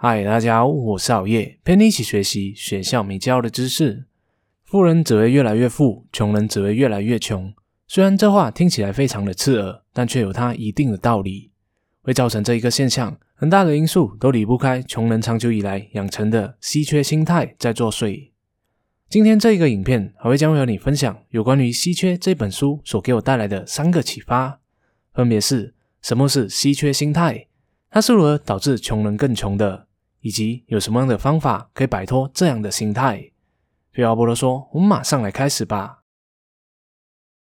嗨，大家好，我是熬夜，陪你一起学习学校没教的知识。富人只会越来越富，穷人只会越来越穷。虽然这话听起来非常的刺耳，但却有它一定的道理。会造成这一个现象，很大的因素都离不开穷人长久以来养成的稀缺心态在作祟。今天这一个影片还会将会和你分享有关于《稀缺》这本书所给我带来的三个启发，分别是什么是稀缺心态，它是如何导致穷人更穷的。以及有什么样的方法可以摆脱这样的心态？废话不多说，我们马上来开始吧。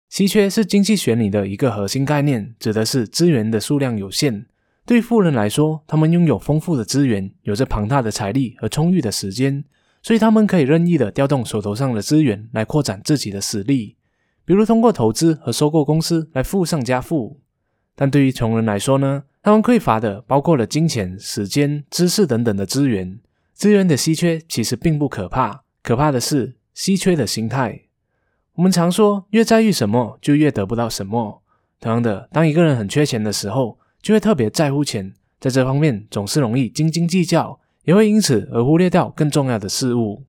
稀缺是经济学里的一个核心概念，指的是资源的数量有限。对富人来说，他们拥有丰富的资源，有着庞大的财力和充裕的时间，所以他们可以任意的调动手头上的资源来扩展自己的实力，比如通过投资和收购公司来富上加富。但对于穷人来说呢？他们匮乏的包括了金钱、时间、知识等等的资源。资源的稀缺其实并不可怕，可怕的是稀缺的心态。我们常说，越在意什么，就越得不到什么。同样的，当一个人很缺钱的时候，就会特别在乎钱，在这方面总是容易斤斤计较，也会因此而忽略掉更重要的事物。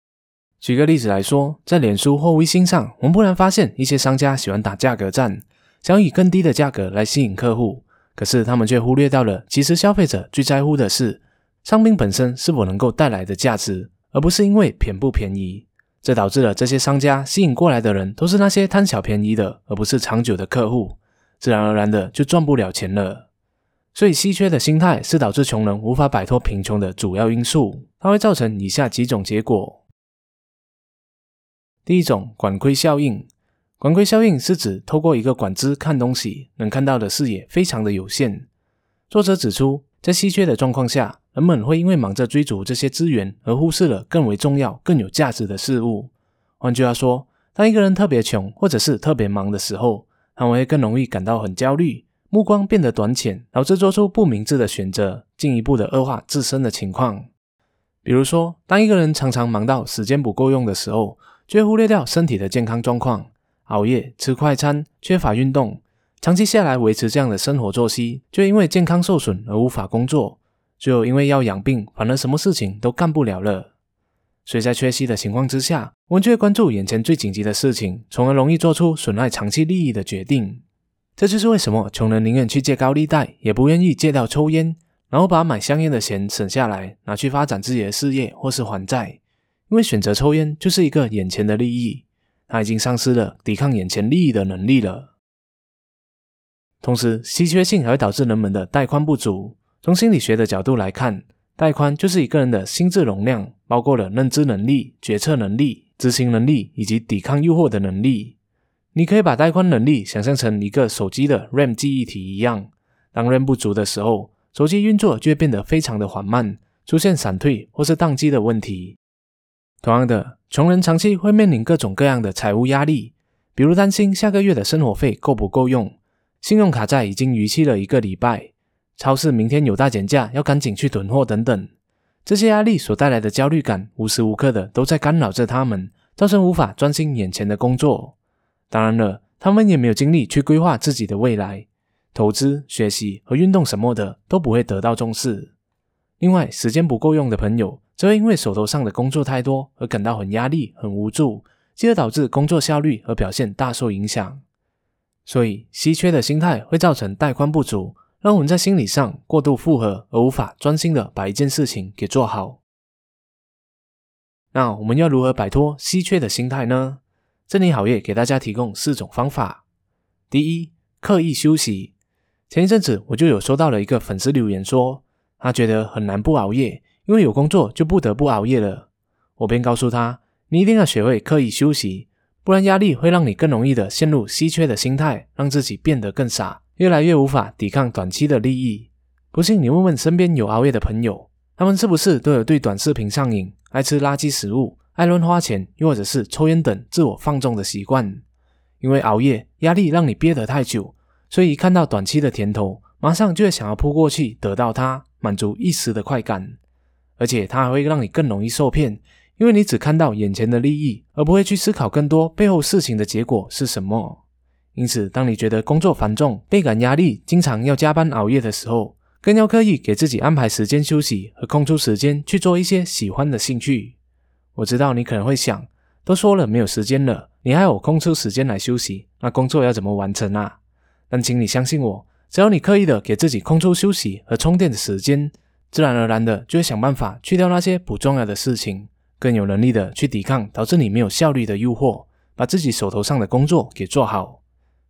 举个例子来说，在脸书或微信上，我们不难发现一些商家喜欢打价格战，想以更低的价格来吸引客户。可是他们却忽略到了，其实消费者最在乎的是商品本身是否能够带来的价值，而不是因为便不便宜。这导致了这些商家吸引过来的人都是那些贪小便宜的，而不是长久的客户，自然而然的就赚不了钱了。所以稀缺的心态是导致穷人无法摆脱贫穷的主要因素，它会造成以下几种结果：第一种，管窥效应。管窥效应是指透过一个管子看东西，能看到的视野非常的有限。作者指出，在稀缺的状况下，人们会因为忙着追逐这些资源，而忽视了更为重要、更有价值的事物。换句话说，当一个人特别穷或者是特别忙的时候，他会更容易感到很焦虑，目光变得短浅，导致做出不明智的选择，进一步的恶化自身的情况。比如说，当一个人常常忙到时间不够用的时候，就会忽略掉身体的健康状况。熬夜、吃快餐、缺乏运动，长期下来维持这样的生活作息，就因为健康受损而无法工作，最后因为要养病，反而什么事情都干不了了。所以在缺席的情况之下，我们就会关注眼前最紧急的事情，从而容易做出损害长期利益的决定。这就是为什么穷人宁愿去借高利贷，也不愿意戒掉抽烟，然后把买香烟的钱省下来，拿去发展自己的事业或是还债，因为选择抽烟就是一个眼前的利益。他已经丧失了抵抗眼前利益的能力了。同时，稀缺性还会导致人们的带宽不足。从心理学的角度来看，带宽就是一个人的心智容量，包括了认知能力、决策能力、执行能力以及抵抗诱惑的能力。你可以把带宽能力想象成一个手机的 RAM 记忆体一样。当 RAM 不足的时候，手机运作就会变得非常的缓慢，出现闪退或是宕机的问题。同样的，穷人长期会面临各种各样的财务压力，比如担心下个月的生活费够不够用，信用卡债已经逾期了一个礼拜，超市明天有大减价，要赶紧去囤货等等。这些压力所带来的焦虑感，无时无刻的都在干扰着他们，造成无法专心眼前的工作。当然了，他们也没有精力去规划自己的未来，投资、学习和运动什么的都不会得到重视。另外，时间不够用的朋友。则会因为手头上的工作太多而感到很压力、很无助，进而导致工作效率和表现大受影响。所以，稀缺的心态会造成带宽不足，让我们在心理上过度负荷，而无法专心的把一件事情给做好。那我们要如何摆脱稀缺的心态呢？这里好业给大家提供四种方法。第一，刻意休息。前一阵子我就有收到了一个粉丝留言说，他觉得很难不熬夜。因为有工作就不得不熬夜了，我便告诉他：“你一定要学会刻意休息，不然压力会让你更容易的陷入稀缺的心态，让自己变得更傻，越来越无法抵抗短期的利益。不信你问问身边有熬夜的朋友，他们是不是都有对短视频上瘾、爱吃垃圾食物、爱乱花钱，又或者是抽烟等自我放纵的习惯？因为熬夜压力让你憋得太久，所以一看到短期的甜头，马上就会想要扑过去得到它，满足一时的快感。”而且它还会让你更容易受骗，因为你只看到眼前的利益，而不会去思考更多背后事情的结果是什么。因此，当你觉得工作繁重、倍感压力、经常要加班熬夜的时候，更要刻意给自己安排时间休息和空出时间去做一些喜欢的兴趣。我知道你可能会想，都说了没有时间了，你还有空出时间来休息，那工作要怎么完成啊？但请你相信我，只要你刻意的给自己空出休息和充电的时间，自然而然的就会想办法去掉那些不重要的事情，更有能力的去抵抗导致你没有效率的诱惑，把自己手头上的工作给做好。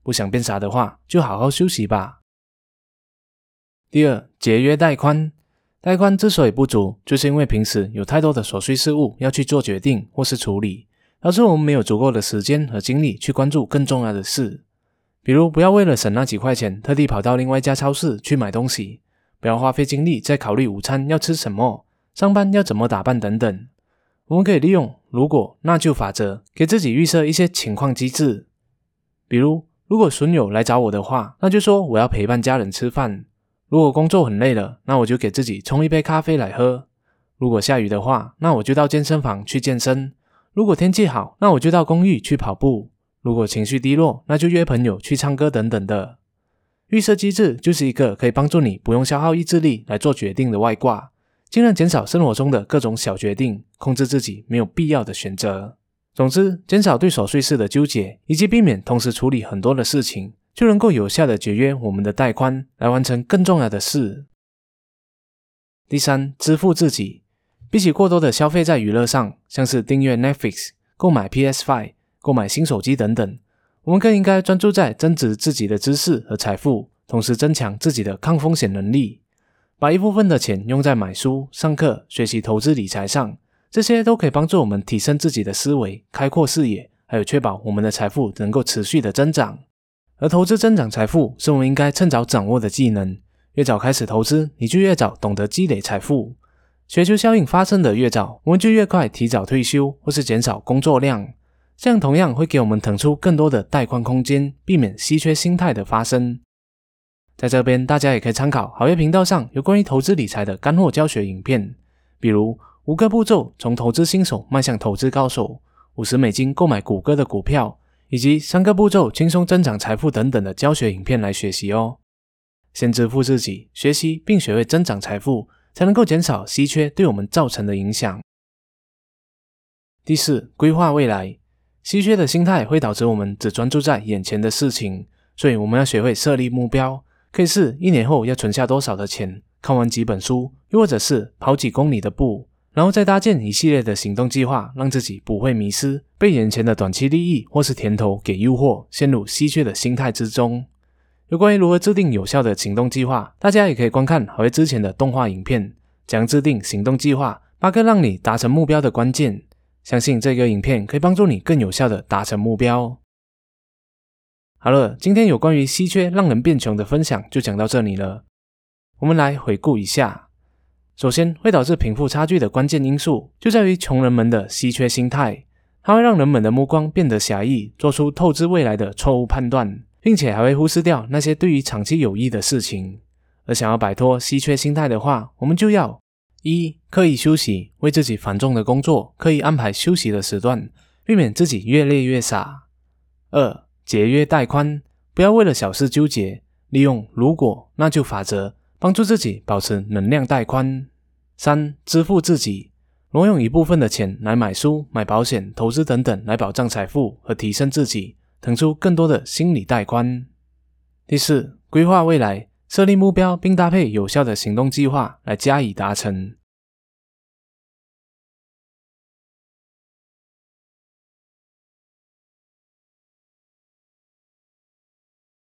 不想变傻的话，就好好休息吧。第二，节约带宽。带宽之所以不足，就是因为平时有太多的琐碎事务要去做决定或是处理，导致我们没有足够的时间和精力去关注更重要的事。比如，不要为了省那几块钱，特地跑到另外一家超市去买东西；不要花费精力在考虑午餐要吃什么、上班要怎么打扮等等。我们可以利用“如果那就”法则，给自己预设一些情况机制。比如，如果损友来找我的话，那就说我要陪伴家人吃饭。如果工作很累了，那我就给自己冲一杯咖啡来喝。如果下雨的话，那我就到健身房去健身。如果天气好，那我就到公寓去跑步。如果情绪低落，那就约朋友去唱歌等等的。预设机制就是一个可以帮助你不用消耗意志力来做决定的外挂，尽量减少生活中的各种小决定，控制自己没有必要的选择。总之，减少对琐碎事的纠结，以及避免同时处理很多的事情。就能够有效的节约我们的带宽，来完成更重要的事。第三，支付自己。比起过多的消费在娱乐上，像是订阅 Netflix、购买 PS5、购买新手机等等，我们更应该专注在增值自己的知识和财富，同时增强自己的抗风险能力。把一部分的钱用在买书、上课、学习投资理财上，这些都可以帮助我们提升自己的思维、开阔视野，还有确保我们的财富能够持续的增长。而投资增长财富是我们应该趁早掌握的技能。越早开始投资，你就越早懂得积累财富。雪球效应发生的越早，我们就越快提早退休或是减少工作量。这样同样会给我们腾出更多的带宽空间，避免稀缺心态的发生。在这边，大家也可以参考好业频道上有关于投资理财的干货教学影片，比如五个步骤从投资新手迈向投资高手，五十美金购买谷歌的股票。以及三个步骤轻松增长财富等等的教学影片来学习哦。先支付自己，学习并学会增长财富，才能够减少稀缺对我们造成的影响。第四，规划未来。稀缺的心态会导致我们只专注在眼前的事情，所以我们要学会设立目标，可以是一年后要存下多少的钱，看完几本书，又或者是跑几公里的步。然后再搭建一系列的行动计划，让自己不会迷失，被眼前的短期利益或是甜头给诱惑，陷入稀缺的心态之中。有关于如何制定有效的行动计划，大家也可以观看好为之前的动画影片，讲制定行动计划八个让你达成目标的关键。相信这个影片可以帮助你更有效的达成目标。好了，今天有关于稀缺让人变穷的分享就讲到这里了。我们来回顾一下。首先，会导致贫富差距的关键因素就在于穷人们的稀缺心态，它会让人们的目光变得狭义，做出透支未来的错误判断，并且还会忽视掉那些对于长期有益的事情。而想要摆脱稀缺心态的话，我们就要一刻意休息，为自己繁重的工作刻意安排休息的时段，避免自己越累越傻；二节约带宽，不要为了小事纠结，利用如果那就法则。帮助自己保持能量带宽。三、支付自己，挪用一部分的钱来买书、买保险、投资等等，来保障财富和提升自己，腾出更多的心理带宽。第四，规划未来，设立目标并搭配有效的行动计划来加以达成。